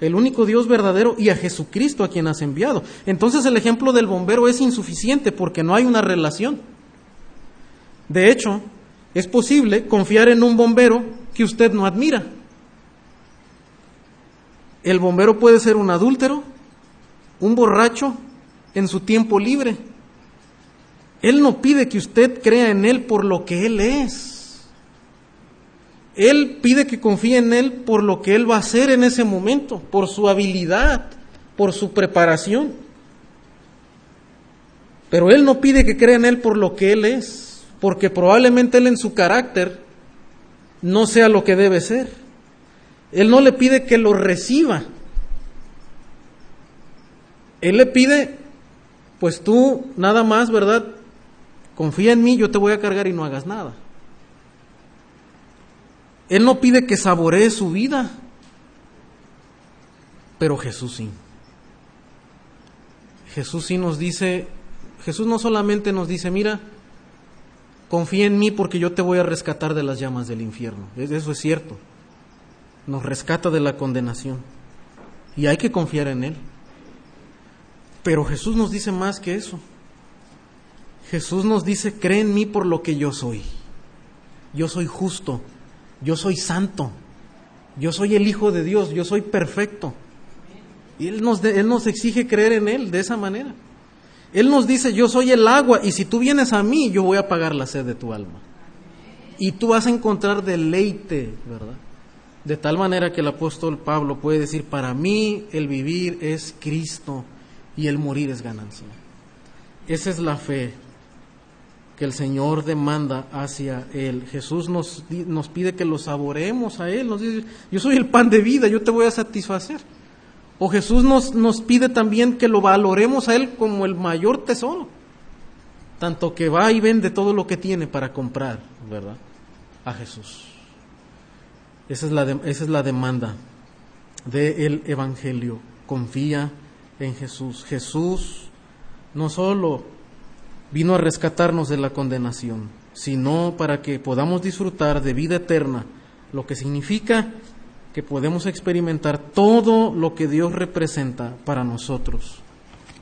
el único Dios verdadero y a Jesucristo a quien has enviado. Entonces el ejemplo del bombero es insuficiente porque no hay una relación. De hecho, es posible confiar en un bombero que usted no admira. El bombero puede ser un adúltero, un borracho en su tiempo libre. Él no pide que usted crea en Él por lo que Él es. Él pide que confíe en Él por lo que Él va a hacer en ese momento, por su habilidad, por su preparación. Pero Él no pide que crea en Él por lo que Él es, porque probablemente Él en su carácter no sea lo que debe ser. Él no le pide que lo reciba. Él le pide, pues tú nada más, ¿verdad? Confía en mí, yo te voy a cargar y no hagas nada. Él no pide que saboree su vida, pero Jesús sí. Jesús sí nos dice, Jesús no solamente nos dice, mira, confía en mí porque yo te voy a rescatar de las llamas del infierno. Eso es cierto. Nos rescata de la condenación. Y hay que confiar en Él. Pero Jesús nos dice más que eso. Jesús nos dice, cree en mí por lo que yo soy. Yo soy justo, yo soy santo, yo soy el Hijo de Dios, yo soy perfecto. Y Él nos, él nos exige creer en Él de esa manera. Él nos dice, yo soy el agua y si tú vienes a mí, yo voy a pagar la sed de tu alma. Y tú vas a encontrar deleite, ¿verdad? De tal manera que el apóstol Pablo puede decir, para mí el vivir es Cristo y el morir es ganancia. Esa es la fe que el Señor demanda hacia Él. Jesús nos, nos pide que lo saboreemos a Él, nos dice, yo soy el pan de vida, yo te voy a satisfacer. O Jesús nos, nos pide también que lo valoremos a Él como el mayor tesoro, tanto que va y vende todo lo que tiene para comprar, ¿verdad? A Jesús. Esa es la, esa es la demanda del Evangelio. Confía en Jesús. Jesús no solo vino a rescatarnos de la condenación, sino para que podamos disfrutar de vida eterna, lo que significa que podemos experimentar todo lo que Dios representa para nosotros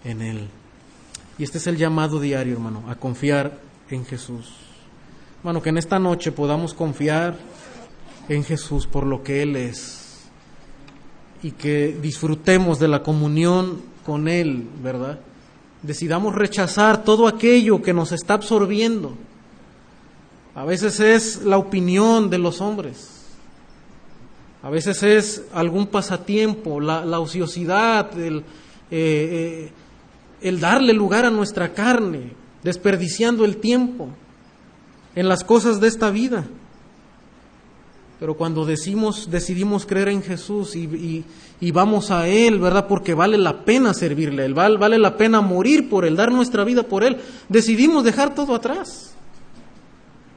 en Él. Y este es el llamado diario, hermano, a confiar en Jesús. Hermano, que en esta noche podamos confiar en Jesús por lo que Él es y que disfrutemos de la comunión con Él, ¿verdad? decidamos rechazar todo aquello que nos está absorbiendo. A veces es la opinión de los hombres. A veces es algún pasatiempo, la, ociosidad, el, eh, eh, el darle lugar a nuestra carne, desperdiciando el tiempo en las cosas de esta vida. Pero cuando decimos, decidimos creer en Jesús y, vamos a Él, ¿verdad? Porque vale la pena servirle a Él, vale, vale la pena morir por Él, dar nuestra vida por Él, decidimos dejar todo atrás.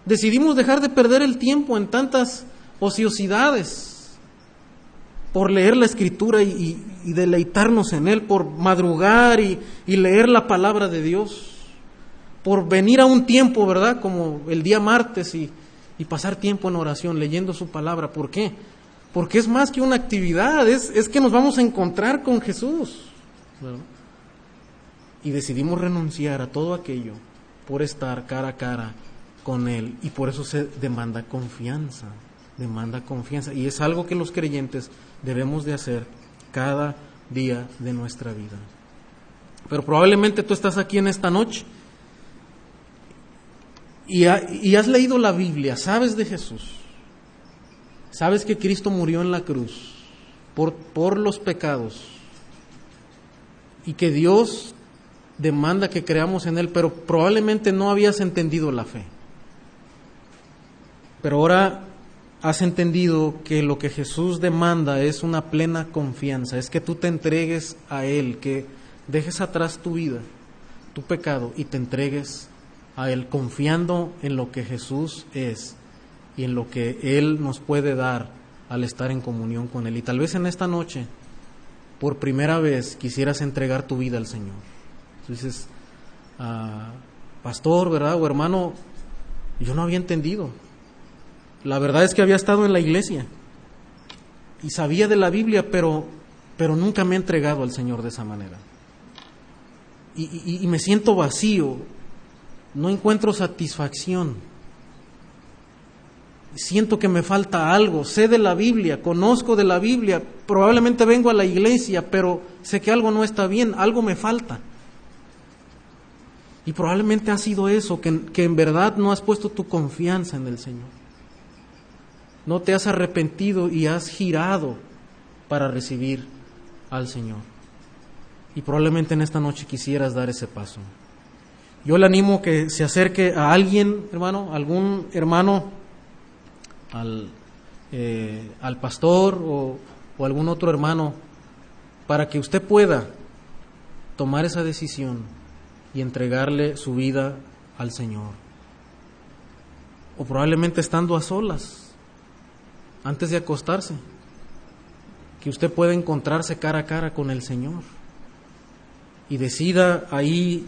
Decidimos dejar de perder el tiempo en tantas ociosidades por leer la escritura y, deleitarnos en Él, por madrugar y, leer la palabra de Dios, por venir a un tiempo, ¿verdad? Como el día martes y pasar tiempo en oración, leyendo su palabra. ¿Por qué? Porque es más que una actividad, es, que nos vamos a encontrar con Jesús. Y decidimos renunciar a todo aquello por estar cara a cara con Él. Y por eso se demanda confianza, demanda confianza. Y es algo que los creyentes debemos de hacer cada día de nuestra vida. Pero probablemente tú estás aquí en esta noche y, has leído la Biblia, sabes de Jesús, sabes que Cristo murió en la cruz por, por los pecados y que Dios demanda que creamos en Él, pero probablemente no habías entendido la fe. Pero ahora has entendido que lo que Jesús demanda es una plena confianza, es que tú te entregues a Él, que dejes atrás tu vida, tu pecado y te entregues a Él confiando en lo que Jesús es y en lo que Él nos puede dar al estar en comunión con Él. Y tal vez en esta noche, por primera vez, quisieras entregar tu vida al Señor. Entonces, ah, pastor, ¿verdad? O hermano, yo no había entendido. La verdad es que había estado en la iglesia y sabía de la Biblia, pero, pero nunca me he entregado al Señor de esa manera. y me siento vacío, no encuentro satisfacción siento que me falta algo, sé de la Biblia, conozco de la Biblia, probablemente vengo a la iglesia, pero sé que algo no está bien, algo me falta. Y probablemente ha sido eso, que, que en verdad no has puesto tu confianza en el Señor. No te has arrepentido y has girado para recibir al Señor. Y probablemente en esta noche quisieras dar ese paso. Yo le animo que se acerque a alguien, hermano, algún hermano al, eh, al pastor o, o algún otro hermano para que usted pueda tomar esa decisión y entregarle su vida al Señor. O probablemente estando a solas, antes de acostarse, que usted pueda encontrarse cara a cara con el Señor y decida ahí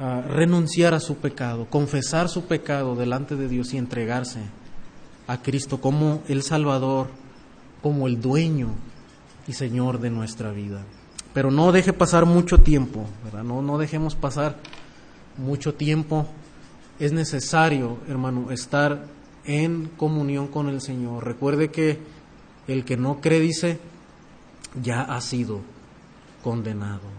a renunciar a su pecado, confesar su pecado delante de Dios y entregarse a Cristo como el Salvador, como el dueño y Señor de nuestra vida. Pero no deje pasar mucho tiempo, ¿verdad? No, no dejemos pasar mucho tiempo. Es necesario, hermano, estar en comunión con el Señor. Recuerde que el que no cree dice, ya ha sido condenado.